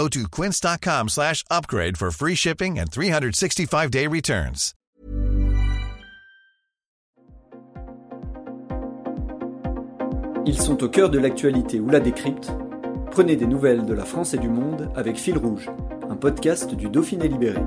Go to quince.com slash upgrade for free shipping and 365-day returns. Ils sont au cœur de l'actualité ou la décrypte. Prenez des nouvelles de la France et du monde avec Fil Rouge, un podcast du Dauphiné Libéré.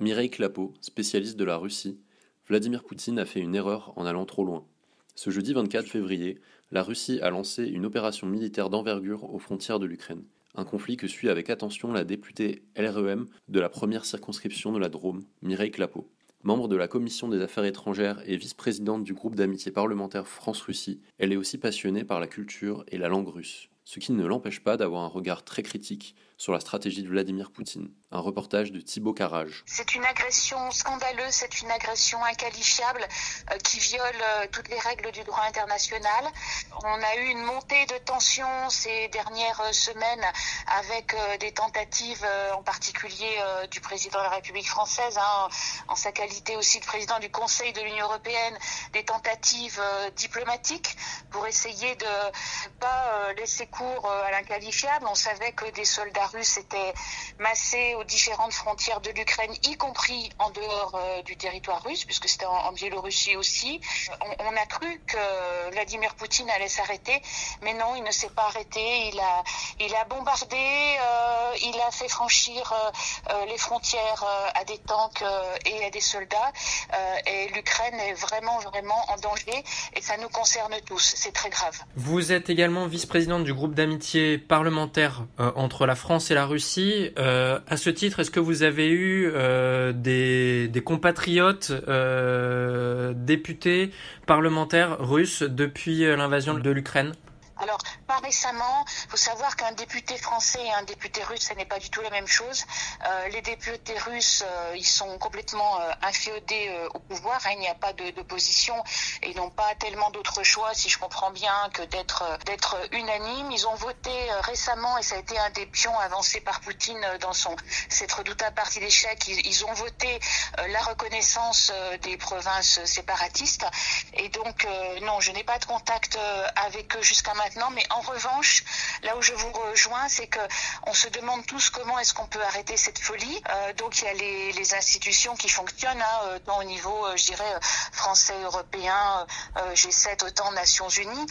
Mireille Clapeau, spécialiste de la Russie, Vladimir Poutine a fait une erreur en allant trop loin. Ce jeudi 24 février, la Russie a lancé une opération militaire d'envergure aux frontières de l'Ukraine. Un conflit que suit avec attention la députée LREM de la première circonscription de la Drôme, Mireille Clapeau. Membre de la commission des affaires étrangères et vice-présidente du groupe d'amitié parlementaire France-Russie, elle est aussi passionnée par la culture et la langue russe ce qui ne l'empêche pas d'avoir un regard très critique sur la stratégie de Vladimir Poutine. Un reportage de Thibaut Carrage. C'est une agression scandaleuse, c'est une agression inqualifiable euh, qui viole euh, toutes les règles du droit international. On a eu une montée de tension ces dernières euh, semaines avec des tentatives en particulier du président de la République française, hein, en sa qualité aussi de président du Conseil de l'Union européenne, des tentatives diplomatiques pour essayer de pas laisser cours à l'inqualifiable. On savait que des soldats russes étaient massés aux différentes frontières de l'Ukraine, y compris en dehors euh, du territoire russe, puisque c'était en, Biélorussie aussi. On, a cru que Vladimir Poutine allait s'arrêter, mais non, il ne s'est pas arrêté. Il a, il a bombardé, euh, il a fait franchir euh, les frontières à des tanks et à des soldats. et l'Ukraine est vraiment, vraiment en danger, et ça nous concerne tous. C'est très grave. Vous êtes également vice-présidente du groupe d'amitié parlementaire entre la France et la Russie. À ce titre, est-ce que vous avez eu euh, des, compatriotes euh, députés parlementaires russes depuis euh, l'invasion de l'Ukraine? Pas récemment, il faut savoir qu'un député français et un député russe, ce n'est pas du tout la même chose. Euh, les députés russes, euh, ils sont complètement euh, inféodés euh, au pouvoir. Hein, il n'y a pas d'opposition et ils n'ont pas tellement d'autres choix, si je comprends bien, que d'être d'être unanimes. Ils ont voté récemment, et ça a été un des pions avancés par Poutine dans son cette redoutable partie d'échec. Ils, ont voté la reconnaissance des provinces séparatistes. Et donc, non, je n'ai pas de contact avec eux jusqu'à maintenant mais revanche, là où je vous rejoins, c'est que on se demande tous comment est-ce qu'on peut arrêter cette folie. Euh, donc il y a les, institutions qui fonctionnent, hein, euh, tant au niveau, euh, je dirais, français, européen, G7, autant Nations Unies,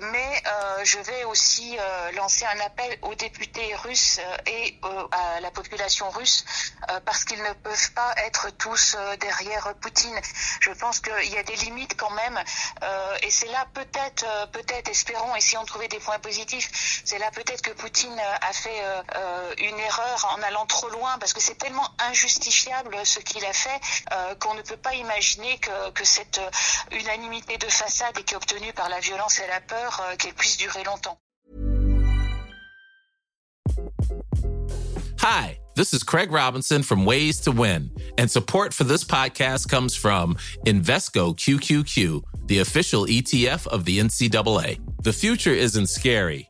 mais je vais aussi lancer un appel aux députés russes et à la population russe parce qu'ils ne peuvent pas être tous derrière Poutine. Je pense qu'il y a des limites quand même, et c'est là peut-être, peut-être, espérons, si on trouvait des points positifs, c'est là peut-être que Poutine a fait euh, euh, une erreur en allant trop loin, parce que c'est tellement injustifiable ce qu'il a fait euh, qu'on ne peut pas imaginer que, cette unanimité de façade et qui est obtenue par la violence et la peur, qu'elle puisse durer longtemps. Hi, this is Craig Robinson from Ways to Win, and support for this podcast comes from Invesco QQQ, the official ETF of the NCAA. The future isn't scary.